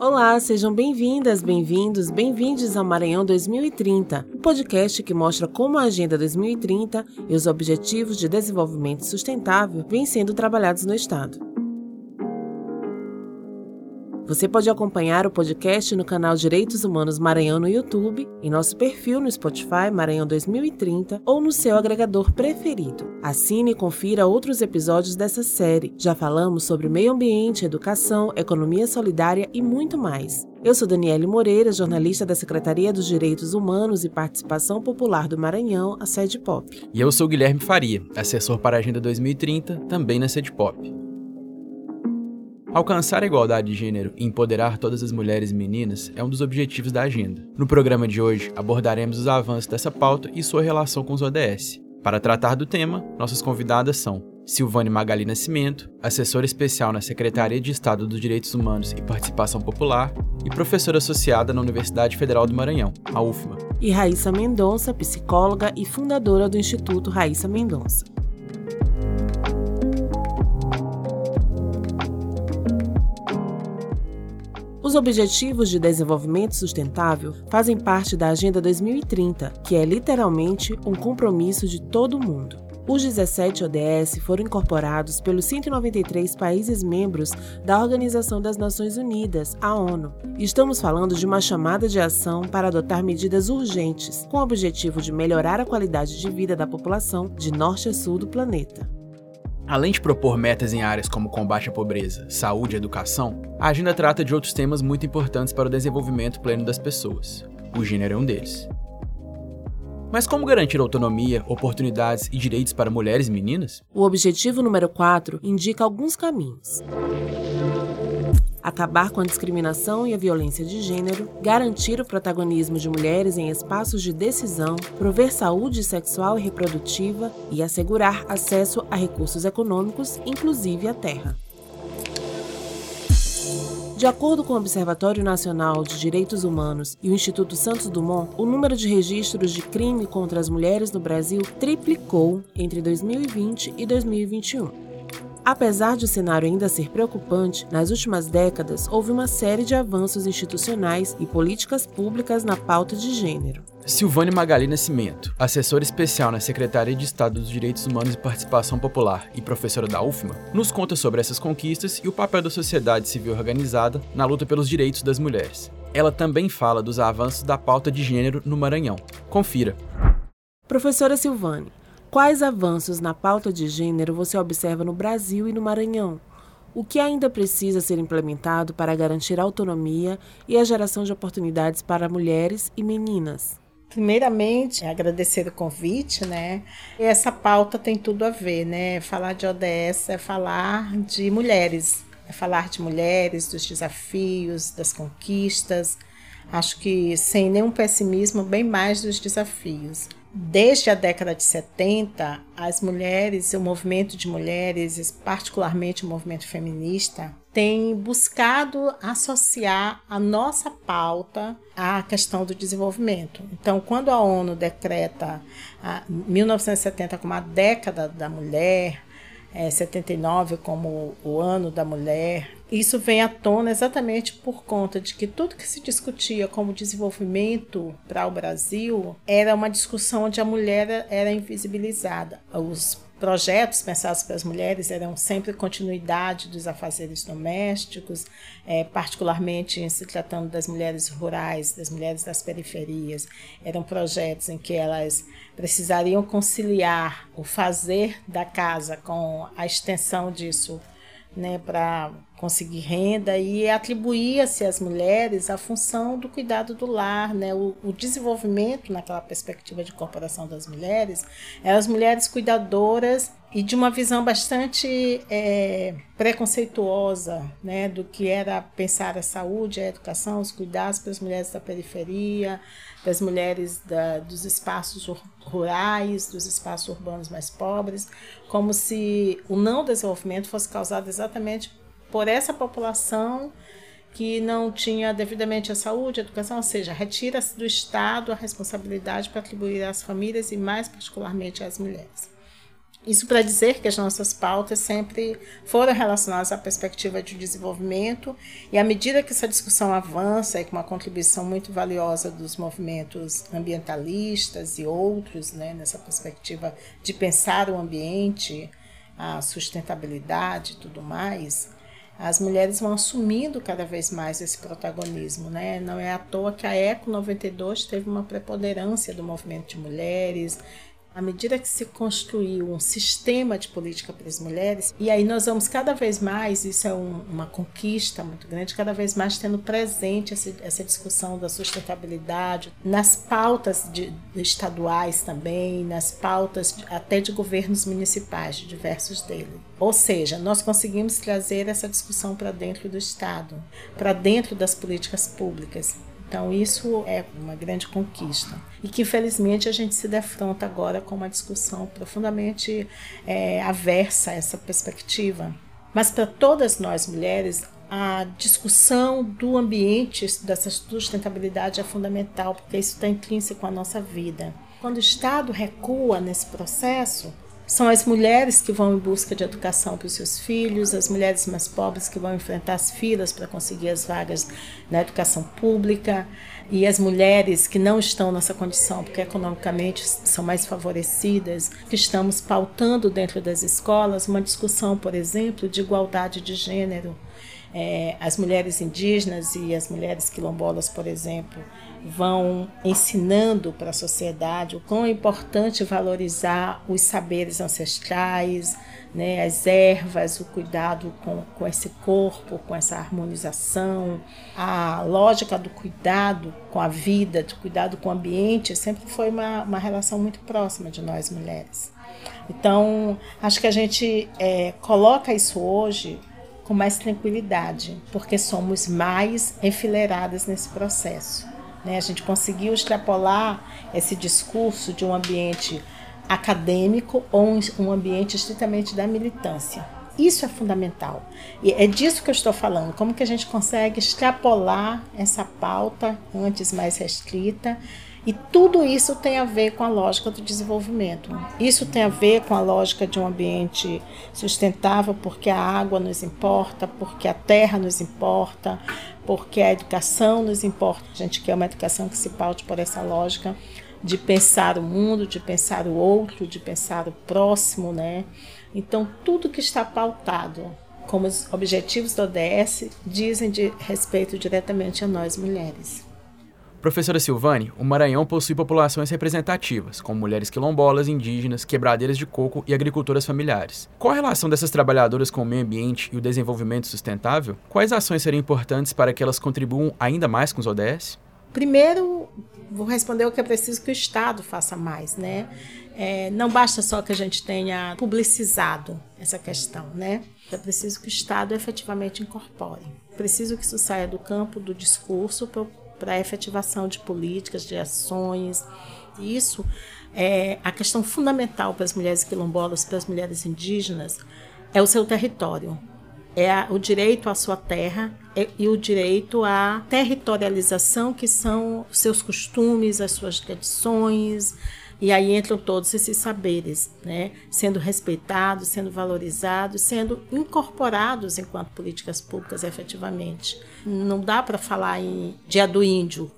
Olá, sejam bem-vindas, bem-vindos, bem-vindos ao Maranhão 2030, o um podcast que mostra como a Agenda 2030 e os Objetivos de Desenvolvimento Sustentável vêm sendo trabalhados no Estado. Você pode acompanhar o podcast no canal Direitos Humanos Maranhão no YouTube, em nosso perfil no Spotify Maranhão 2030 ou no seu agregador preferido. Assine e confira outros episódios dessa série. Já falamos sobre meio ambiente, educação, economia solidária e muito mais. Eu sou Daniele Moreira, jornalista da Secretaria dos Direitos Humanos e Participação Popular do Maranhão, a Sede Pop. E eu sou Guilherme Faria, assessor para a Agenda 2030, também na Sede Pop. Alcançar a igualdade de gênero e empoderar todas as mulheres e meninas é um dos objetivos da agenda. No programa de hoje, abordaremos os avanços dessa pauta e sua relação com os ODS. Para tratar do tema, nossas convidadas são Silvane Magali Nascimento, assessora especial na Secretaria de Estado dos Direitos Humanos e Participação Popular e professora associada na Universidade Federal do Maranhão, a UFMA. E Raíssa Mendonça, psicóloga e fundadora do Instituto Raíssa Mendonça. Os Objetivos de Desenvolvimento Sustentável fazem parte da Agenda 2030, que é literalmente um compromisso de todo o mundo. Os 17 ODS foram incorporados pelos 193 países membros da Organização das Nações Unidas, a ONU. Estamos falando de uma chamada de ação para adotar medidas urgentes, com o objetivo de melhorar a qualidade de vida da população de norte a sul do planeta. Além de propor metas em áreas como combate à pobreza, saúde e educação, a agenda trata de outros temas muito importantes para o desenvolvimento pleno das pessoas. O gênero é um deles. Mas como garantir autonomia, oportunidades e direitos para mulheres e meninas? O objetivo número 4 indica alguns caminhos acabar com a discriminação e a violência de gênero, garantir o protagonismo de mulheres em espaços de decisão, prover saúde sexual e reprodutiva e assegurar acesso a recursos econômicos, inclusive a terra. De acordo com o Observatório Nacional de Direitos Humanos e o Instituto Santos Dumont, o número de registros de crime contra as mulheres no Brasil triplicou entre 2020 e 2021. Apesar de o cenário ainda ser preocupante, nas últimas décadas houve uma série de avanços institucionais e políticas públicas na pauta de gênero. Silvane Magali Nascimento, assessora especial na Secretaria de Estado dos Direitos Humanos e Participação Popular e professora da UFMA, nos conta sobre essas conquistas e o papel da sociedade civil organizada na luta pelos direitos das mulheres. Ela também fala dos avanços da pauta de gênero no Maranhão. Confira. Professora Silvane, Quais avanços na pauta de gênero você observa no Brasil e no Maranhão? O que ainda precisa ser implementado para garantir a autonomia e a geração de oportunidades para mulheres e meninas? Primeiramente, agradecer o convite, né? Essa pauta tem tudo a ver, né? Falar de ODS é falar de mulheres, é falar de mulheres, dos desafios, das conquistas. Acho que sem nenhum pessimismo, bem mais dos desafios. Desde a década de 70, as mulheres, o movimento de mulheres, particularmente o movimento feminista, tem buscado associar a nossa pauta à questão do desenvolvimento. Então, quando a ONU decreta 1970 como a década da mulher, é, 79 como o ano da mulher, isso vem à tona exatamente por conta de que tudo que se discutia como desenvolvimento para o Brasil era uma discussão onde a mulher era invisibilizada. Os projetos pensados para as mulheres eram sempre continuidade dos afazeres domésticos, é, particularmente se tratando das mulheres rurais, das mulheres das periferias. Eram projetos em que elas precisariam conciliar o fazer da casa com a extensão disso né, para conseguir renda e atribuía-se às mulheres a função do cuidado do lar, né, o, o, desenvolvimento naquela perspectiva de incorporação das mulheres, eram as mulheres cuidadoras e de uma visão bastante é, preconceituosa né, do que era pensar a saúde, a educação, os cuidados para as mulheres da periferia, das mulheres da, dos espaços rurais, dos espaços urbanos mais pobres, como se o não desenvolvimento fosse causado exatamente por essa população que não tinha devidamente a saúde, a educação, ou seja, retira-se do Estado a responsabilidade para atribuir às famílias e mais particularmente às mulheres. Isso para dizer que as nossas pautas sempre foram relacionadas à perspectiva de desenvolvimento, e à medida que essa discussão avança, e com uma contribuição muito valiosa dos movimentos ambientalistas e outros, né, nessa perspectiva de pensar o ambiente, a sustentabilidade e tudo mais, as mulheres vão assumindo cada vez mais esse protagonismo, né? Não é à toa que a Eco 92 teve uma preponderância do movimento de mulheres, à medida que se construiu um sistema de política para as mulheres, e aí nós vamos cada vez mais, isso é um, uma conquista muito grande, cada vez mais tendo presente essa, essa discussão da sustentabilidade nas pautas de, estaduais também, nas pautas de, até de governos municipais, de diversos deles. Ou seja, nós conseguimos trazer essa discussão para dentro do Estado, para dentro das políticas públicas. Então, isso é uma grande conquista. E que, infelizmente, a gente se defronta agora com uma discussão profundamente é, aversa a essa perspectiva. Mas, para todas nós mulheres, a discussão do ambiente, dessa sustentabilidade é fundamental, porque isso está intrínseco à nossa vida. Quando o Estado recua nesse processo, são as mulheres que vão em busca de educação para os seus filhos, as mulheres mais pobres que vão enfrentar as filas para conseguir as vagas na educação pública, e as mulheres que não estão nessa condição, porque economicamente são mais favorecidas, que estamos pautando dentro das escolas uma discussão, por exemplo, de igualdade de gênero. É, as mulheres indígenas e as mulheres quilombolas, por exemplo, vão ensinando para a sociedade o quão é importante valorizar os saberes ancestrais, né, as ervas, o cuidado com, com esse corpo, com essa harmonização. A lógica do cuidado com a vida, do cuidado com o ambiente, sempre foi uma, uma relação muito próxima de nós mulheres. Então, acho que a gente é, coloca isso hoje com mais tranquilidade, porque somos mais enfileiradas nesse processo. Né? A gente conseguiu extrapolar esse discurso de um ambiente acadêmico ou um ambiente estritamente da militância. Isso é fundamental. E é disso que eu estou falando. Como que a gente consegue extrapolar essa pauta antes mais restrita e tudo isso tem a ver com a lógica do desenvolvimento. Isso tem a ver com a lógica de um ambiente sustentável, porque a água nos importa, porque a terra nos importa, porque a educação nos importa. A gente quer uma educação que se paute por essa lógica de pensar o mundo, de pensar o outro, de pensar o próximo, né? Então, tudo que está pautado como os objetivos do ODS dizem de respeito diretamente a nós mulheres. Professora Silvane, o Maranhão possui populações representativas, como mulheres quilombolas, indígenas, quebradeiras de coco e agricultoras familiares. Qual a relação dessas trabalhadoras com o meio ambiente e o desenvolvimento sustentável? Quais ações seriam importantes para que elas contribuam ainda mais com os ODS? Primeiro, vou responder o que é preciso que o Estado faça mais, né? É, não basta só que a gente tenha publicizado essa questão, né? É preciso que o Estado efetivamente incorpore. Preciso que isso saia do campo do discurso para a efetivação de políticas, de ações. Isso é a questão fundamental para as mulheres quilombolas, para as mulheres indígenas, é o seu território. É o direito à sua terra e o direito à territorialização, que são os seus costumes, as suas tradições, e aí entram todos esses saberes, né? sendo respeitados, sendo valorizados, sendo incorporados enquanto políticas públicas efetivamente. Não dá para falar em dia do índio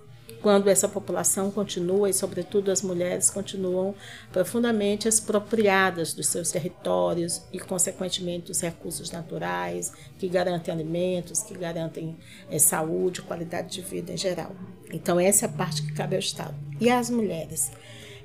quando essa população continua, e sobretudo as mulheres, continuam profundamente expropriadas dos seus territórios e, consequentemente, dos recursos naturais que garantem alimentos, que garantem é, saúde, qualidade de vida em geral. Então, essa é a parte que cabe ao Estado. E as mulheres?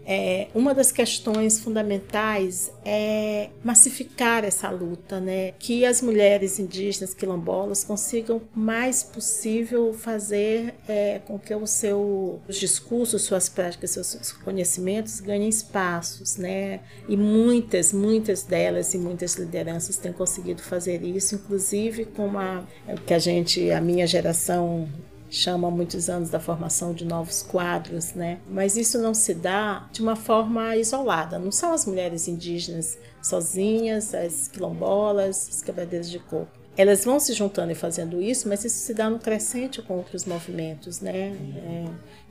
É, uma das questões fundamentais é massificar essa luta, né? que as mulheres indígenas quilombolas consigam mais possível fazer é, com que o seu, os discursos, suas práticas, seus conhecimentos ganhem espaços. Né? E muitas, muitas delas e muitas lideranças têm conseguido fazer isso, inclusive com a, que a gente, a minha geração chama muitos anos da formação de novos quadros, né? Mas isso não se dá de uma forma isolada. Não são as mulheres indígenas sozinhas, as quilombolas, as quebradeiras de coco. elas vão se juntando e fazendo isso, mas isso se dá no crescente com outros movimentos, né? É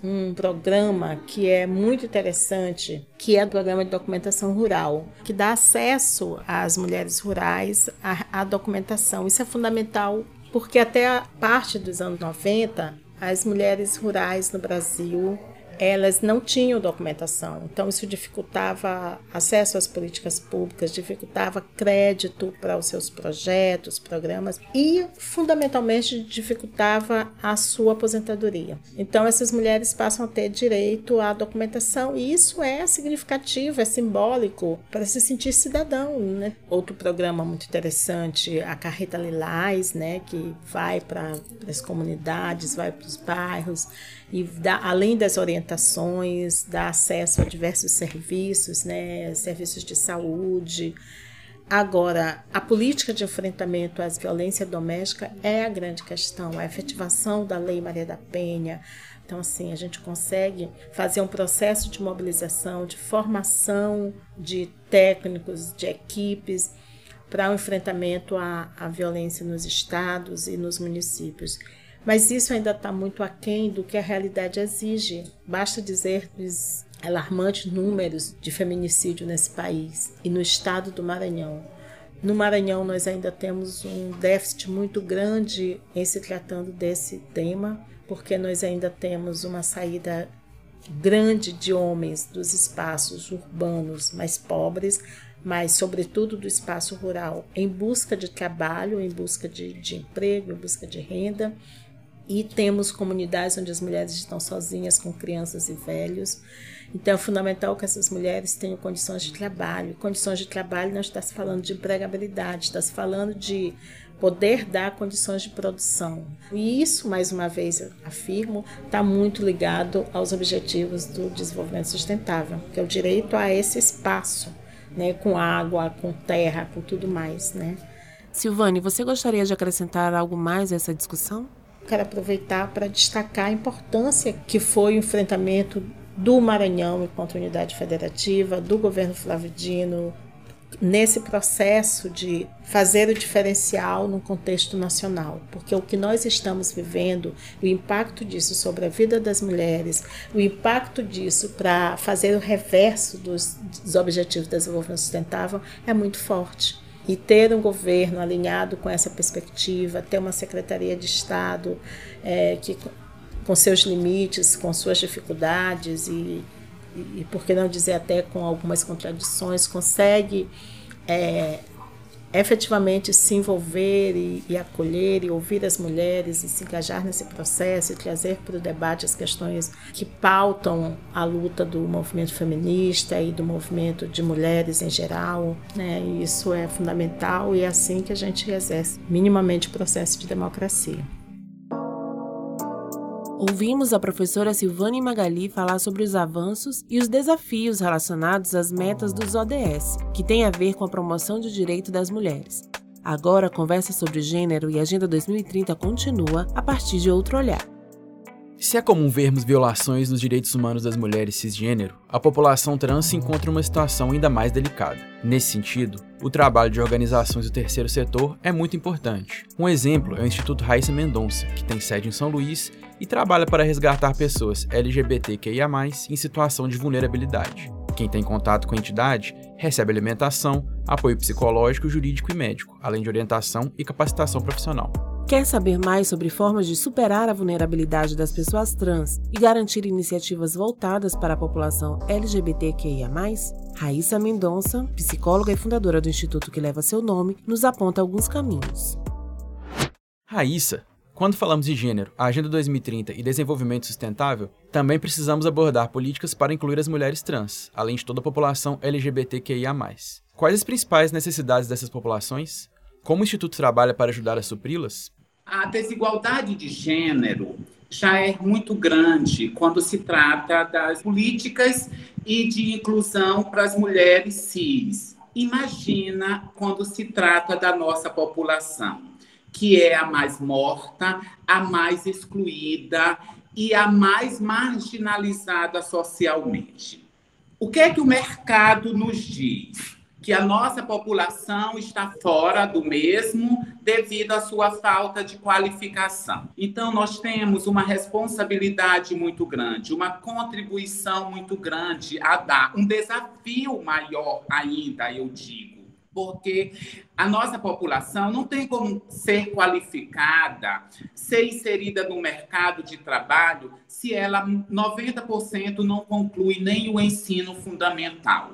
um programa que é muito interessante, que é o programa de documentação rural, que dá acesso às mulheres rurais à, à documentação. Isso é fundamental porque até a parte dos anos 90, as mulheres rurais no Brasil elas não tinham documentação. Então, isso dificultava acesso às políticas públicas, dificultava crédito para os seus projetos, programas e, fundamentalmente, dificultava a sua aposentadoria. Então, essas mulheres passam a ter direito à documentação e isso é significativo, é simbólico para se sentir cidadão. Né? Outro programa muito interessante, a Carreta Lilás, né, que vai para as comunidades, vai para os bairros e dá, além das orientações, dá acesso a diversos serviços, né, serviços de saúde. Agora, a política de enfrentamento à violência doméstica é a grande questão, a efetivação da Lei Maria da Penha. Então, assim, a gente consegue fazer um processo de mobilização, de formação de técnicos, de equipes para o enfrentamento à, à violência nos estados e nos municípios. Mas isso ainda está muito aquém do que a realidade exige. Basta dizer os alarmantes números de feminicídio nesse país e no estado do Maranhão. No Maranhão, nós ainda temos um déficit muito grande em se tratando desse tema, porque nós ainda temos uma saída grande de homens dos espaços urbanos mais pobres, mas, sobretudo, do espaço rural, em busca de trabalho, em busca de, de emprego, em busca de renda e temos comunidades onde as mulheres estão sozinhas com crianças e velhos. Então é fundamental que essas mulheres tenham condições de trabalho. Condições de trabalho não está se falando de empregabilidade, está se falando de poder dar condições de produção. E isso, mais uma vez afirmo, está muito ligado aos objetivos do desenvolvimento sustentável, que é o direito a esse espaço, né, com água, com terra, com tudo mais, né? Silvane, você gostaria de acrescentar algo mais a essa discussão? Quero aproveitar para destacar a importância que foi o enfrentamento do Maranhão enquanto unidade federativa, do governo Flávio Dino, nesse processo de fazer o diferencial no contexto nacional, porque o que nós estamos vivendo, o impacto disso sobre a vida das mulheres, o impacto disso para fazer o reverso dos, dos Objetivos de Desenvolvimento Sustentável é muito forte e ter um governo alinhado com essa perspectiva, ter uma Secretaria de Estado é, que, com seus limites, com suas dificuldades e, e, por que não dizer até com algumas contradições, consegue é, efetivamente se envolver e, e, acolher e ouvir as mulheres e se engajar nesse processo e trazer para o debate as questões que pautam a luta do movimento feminista e do movimento de mulheres em geral. Né? Isso é fundamental e é assim que a gente exerce minimamente o processo de democracia. Ouvimos a professora Silvane Magali falar sobre os avanços e os desafios relacionados às metas dos ODS, que têm a ver com a promoção do direito das mulheres. Agora, a conversa sobre gênero e Agenda 2030 continua a partir de outro olhar. Se é comum vermos violações nos direitos humanos das mulheres cisgênero, a população trans se encontra em uma situação ainda mais delicada. Nesse sentido, o trabalho de organizações do terceiro setor é muito importante. Um exemplo é o Instituto Raíssa Mendonça, que tem sede em São Luís e trabalha para resgatar pessoas LGBTQIA+, em situação de vulnerabilidade. Quem tem contato com a entidade recebe alimentação, apoio psicológico, jurídico e médico, além de orientação e capacitação profissional. Quer saber mais sobre formas de superar a vulnerabilidade das pessoas trans e garantir iniciativas voltadas para a população LGBTQIA? Raíssa Mendonça, psicóloga e fundadora do instituto que leva seu nome, nos aponta alguns caminhos. Raíssa, quando falamos de gênero, Agenda 2030 e desenvolvimento sustentável, também precisamos abordar políticas para incluir as mulheres trans, além de toda a população LGBTQIA. Quais as principais necessidades dessas populações? Como o Instituto trabalha para ajudar a supri-las? a desigualdade de gênero já é muito grande quando se trata das políticas e de inclusão para as mulheres cis. Imagina quando se trata da nossa população, que é a mais morta, a mais excluída e a mais marginalizada socialmente. O que é que o mercado nos diz? que a nossa população está fora do mesmo devido à sua falta de qualificação. Então, nós temos uma responsabilidade muito grande, uma contribuição muito grande a dar, um desafio maior ainda, eu digo porque a nossa população não tem como ser qualificada, ser inserida no mercado de trabalho, se ela 90% não conclui nem o ensino fundamental.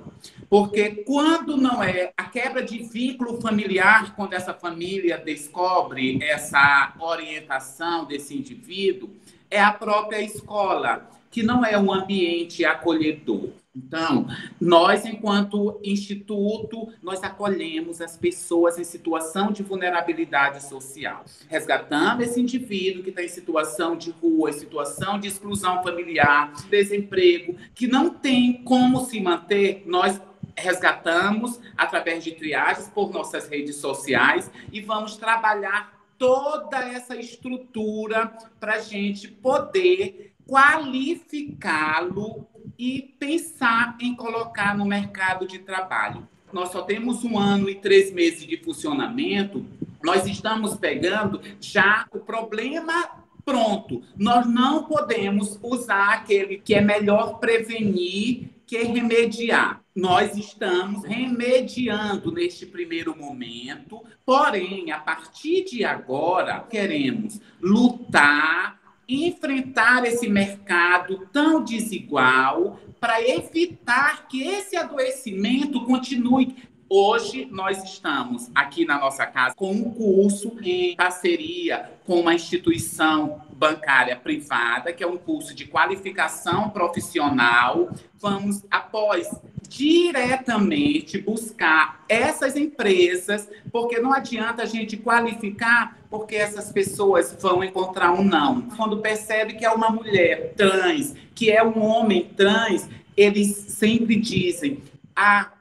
Porque quando não é a quebra de vínculo familiar, quando essa família descobre essa orientação desse indivíduo, é a própria escola, que não é um ambiente acolhedor. Então, nós, enquanto instituto, nós acolhemos as pessoas em situação de vulnerabilidade social, resgatando esse indivíduo que está em situação de rua, em situação de exclusão familiar, desemprego, que não tem como se manter, nós resgatamos através de triagens por nossas redes sociais e vamos trabalhar toda essa estrutura para a gente poder qualificá-lo e pensar em colocar no mercado de trabalho. Nós só temos um ano e três meses de funcionamento, nós estamos pegando já o problema pronto. Nós não podemos usar aquele que é melhor prevenir que remediar. Nós estamos remediando neste primeiro momento, porém, a partir de agora, queremos lutar enfrentar esse mercado tão desigual para evitar que esse adoecimento continue. Hoje nós estamos aqui na nossa casa com um curso em parceria com uma instituição bancária privada, que é um curso de qualificação profissional. Vamos, após diretamente buscar essas empresas, porque não adianta a gente qualificar, porque essas pessoas vão encontrar um não. Quando percebe que é uma mulher trans, que é um homem trans, eles sempre dizem: ah,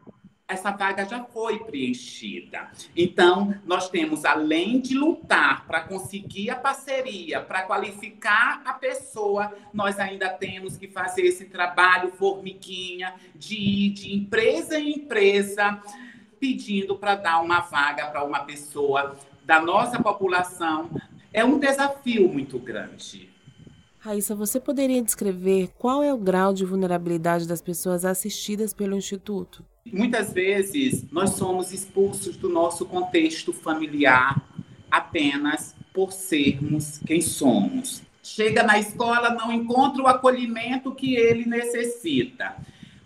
essa vaga já foi preenchida. Então, nós temos, além de lutar para conseguir a parceria, para qualificar a pessoa, nós ainda temos que fazer esse trabalho formiguinha de ir de empresa em empresa pedindo para dar uma vaga para uma pessoa da nossa população. É um desafio muito grande. Raíssa, você poderia descrever qual é o grau de vulnerabilidade das pessoas assistidas pelo Instituto? Muitas vezes nós somos expulsos do nosso contexto familiar apenas por sermos quem somos. Chega na escola, não encontra o acolhimento que ele necessita.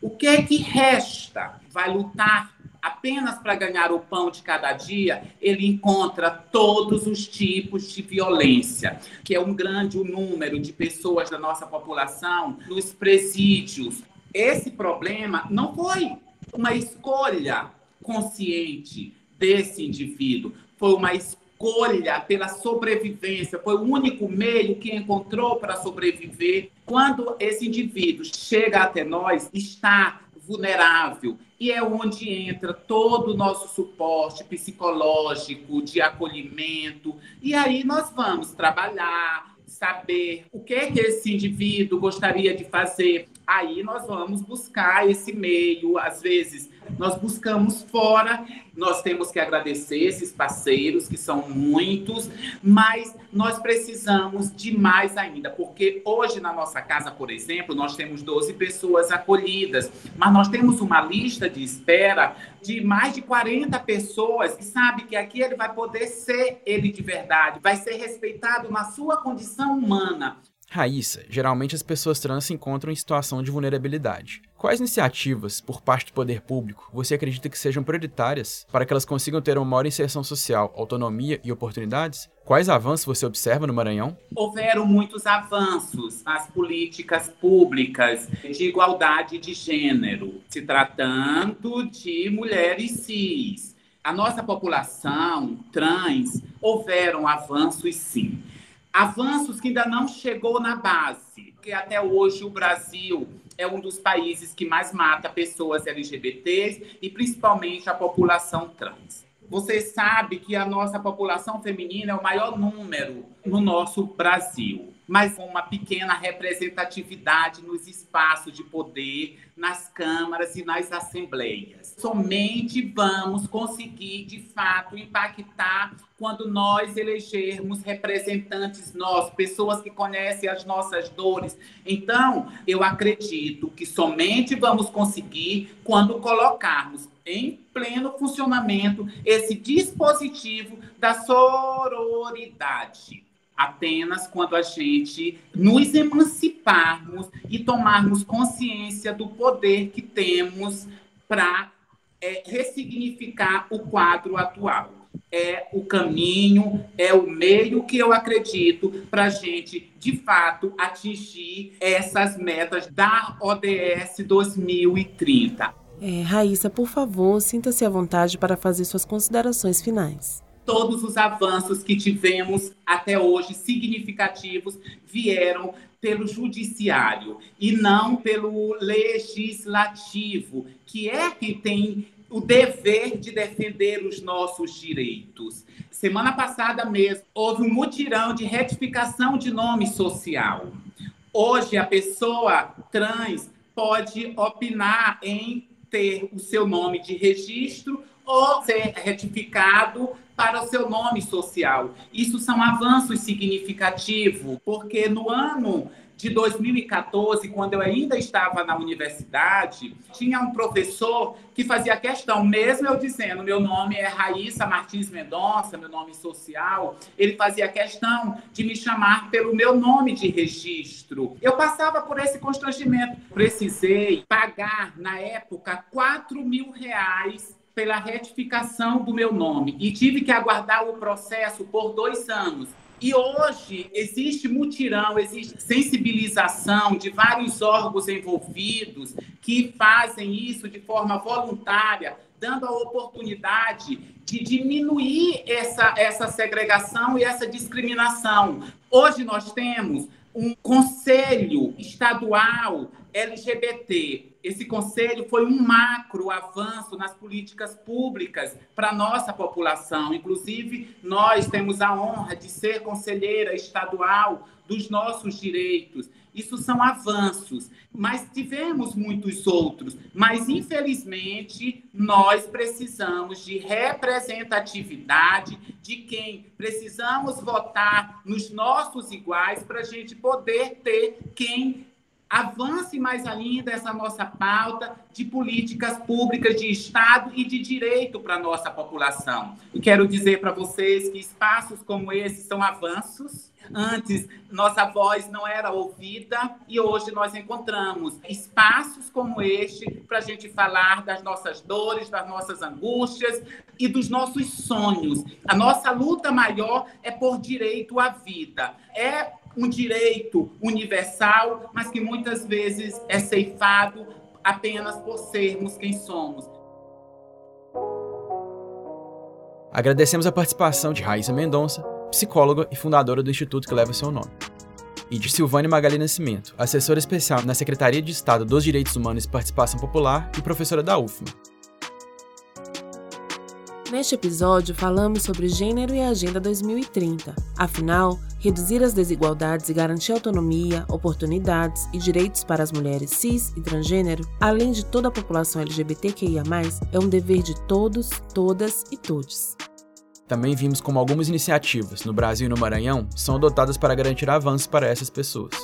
O que é que resta? Vai lutar apenas para ganhar o pão de cada dia, ele encontra todos os tipos de violência, que é um grande número de pessoas da nossa população nos presídios. Esse problema não foi uma escolha consciente desse indivíduo, foi uma escolha pela sobrevivência, foi o único meio que encontrou para sobreviver. Quando esse indivíduo chega até nós, está vulnerável, e é onde entra todo o nosso suporte psicológico, de acolhimento, e aí nós vamos trabalhar, saber o que é que esse indivíduo gostaria de fazer aí nós vamos buscar esse meio. Às vezes, nós buscamos fora, nós temos que agradecer esses parceiros, que são muitos, mas nós precisamos de mais ainda, porque hoje na nossa casa, por exemplo, nós temos 12 pessoas acolhidas, mas nós temos uma lista de espera de mais de 40 pessoas que sabe que aqui ele vai poder ser ele de verdade, vai ser respeitado na sua condição humana. Raíssa, geralmente as pessoas trans se encontram em situação de vulnerabilidade. Quais iniciativas, por parte do poder público, você acredita que sejam prioritárias para que elas consigam ter uma maior inserção social, autonomia e oportunidades? Quais avanços você observa no Maranhão? Houveram muitos avanços nas políticas públicas de igualdade de gênero, se tratando de mulheres cis. A nossa população trans houveram avanços sim avanços que ainda não chegou na base, porque até hoje o Brasil é um dos países que mais mata pessoas LGBTs e principalmente a população trans. Você sabe que a nossa população feminina é o maior número no nosso Brasil. Mas com uma pequena representatividade nos espaços de poder, nas câmaras e nas assembleias. Somente vamos conseguir, de fato, impactar quando nós elegermos representantes nós, pessoas que conhecem as nossas dores. Então, eu acredito que somente vamos conseguir quando colocarmos em pleno funcionamento esse dispositivo da sororidade apenas quando a gente nos emanciparmos e tomarmos consciência do poder que temos para é, ressignificar o quadro atual. É o caminho, é o meio que eu acredito para a gente, de fato, atingir essas metas da ODS 2030. É, Raíssa, por favor, sinta-se à vontade para fazer suas considerações finais todos os avanços que tivemos até hoje, significativos, vieram pelo judiciário e não pelo legislativo, que é que tem o dever de defender os nossos direitos. Semana passada mesmo, houve um mutirão de retificação de nome social. Hoje, a pessoa trans pode opinar em ter o seu nome de registro ou ser retificado para o seu nome social. Isso são avanços significativos, porque no ano de 2014, quando eu ainda estava na universidade, tinha um professor que fazia questão, mesmo eu dizendo, meu nome é Raíssa Martins Mendonça, meu nome social, ele fazia questão de me chamar pelo meu nome de registro. Eu passava por esse constrangimento. Precisei pagar, na época, 4 mil reais pela retificação do meu nome e tive que aguardar o processo por dois anos. E hoje existe mutirão, existe sensibilização de vários órgãos envolvidos que fazem isso de forma voluntária, dando a oportunidade de diminuir essa, essa segregação e essa discriminação. Hoje nós temos um conselho estadual LGBT. Esse conselho foi um macro avanço nas políticas públicas para a nossa população. Inclusive, nós temos a honra de ser conselheira estadual dos nossos direitos. Isso são avanços, mas tivemos muitos outros. Mas, infelizmente, nós precisamos de representatividade de quem precisamos votar nos nossos iguais para a gente poder ter quem avance mais ainda essa nossa pauta de políticas públicas de Estado e de direito para a nossa população. E quero dizer para vocês que espaços como esse são avanços. Antes, nossa voz não era ouvida e hoje nós encontramos espaços como este para a gente falar das nossas dores, das nossas angústias e dos nossos sonhos. A nossa luta maior é por direito à vida. É um direito universal, mas que muitas vezes é ceifado apenas por sermos quem somos. Agradecemos a participação de Raíssa Mendonça, psicóloga e fundadora do instituto que leva seu nome, e de Silvane Magali Nascimento, assessora especial na Secretaria de Estado dos Direitos Humanos e Participação Popular e professora da UFMA. Neste episódio, falamos sobre gênero e Agenda 2030. Afinal, reduzir as desigualdades e garantir autonomia, oportunidades e direitos para as mulheres cis e transgênero, além de toda a população LGBTQIA, é um dever de todos, todas e todes. Também vimos como algumas iniciativas, no Brasil e no Maranhão, são adotadas para garantir avanços para essas pessoas.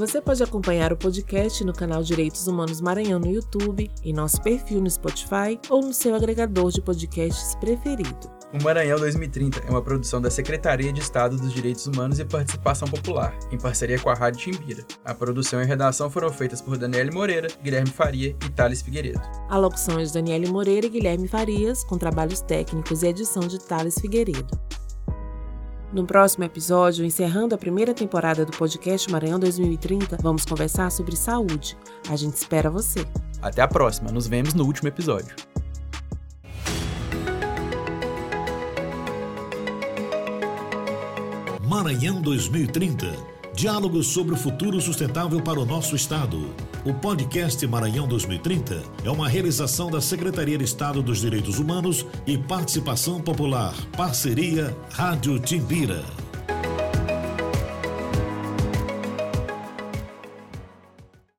Você pode acompanhar o podcast no canal Direitos Humanos Maranhão no YouTube, em nosso perfil no Spotify ou no seu agregador de podcasts preferido. O Maranhão 2030 é uma produção da Secretaria de Estado dos Direitos Humanos e Participação Popular, em parceria com a Rádio Timbira. A produção e a redação foram feitas por Daniele Moreira, Guilherme Faria e Thales Figueiredo. A locução é de Daniele Moreira e Guilherme Farias, com trabalhos técnicos e edição de Thales Figueiredo. No próximo episódio, encerrando a primeira temporada do podcast Maranhão 2030, vamos conversar sobre saúde. A gente espera você. Até a próxima, nos vemos no último episódio. Maranhão 2030 Diálogos sobre o futuro sustentável para o nosso Estado. O podcast Maranhão 2030 é uma realização da Secretaria de Estado dos Direitos Humanos e Participação Popular, parceria Rádio Timbira.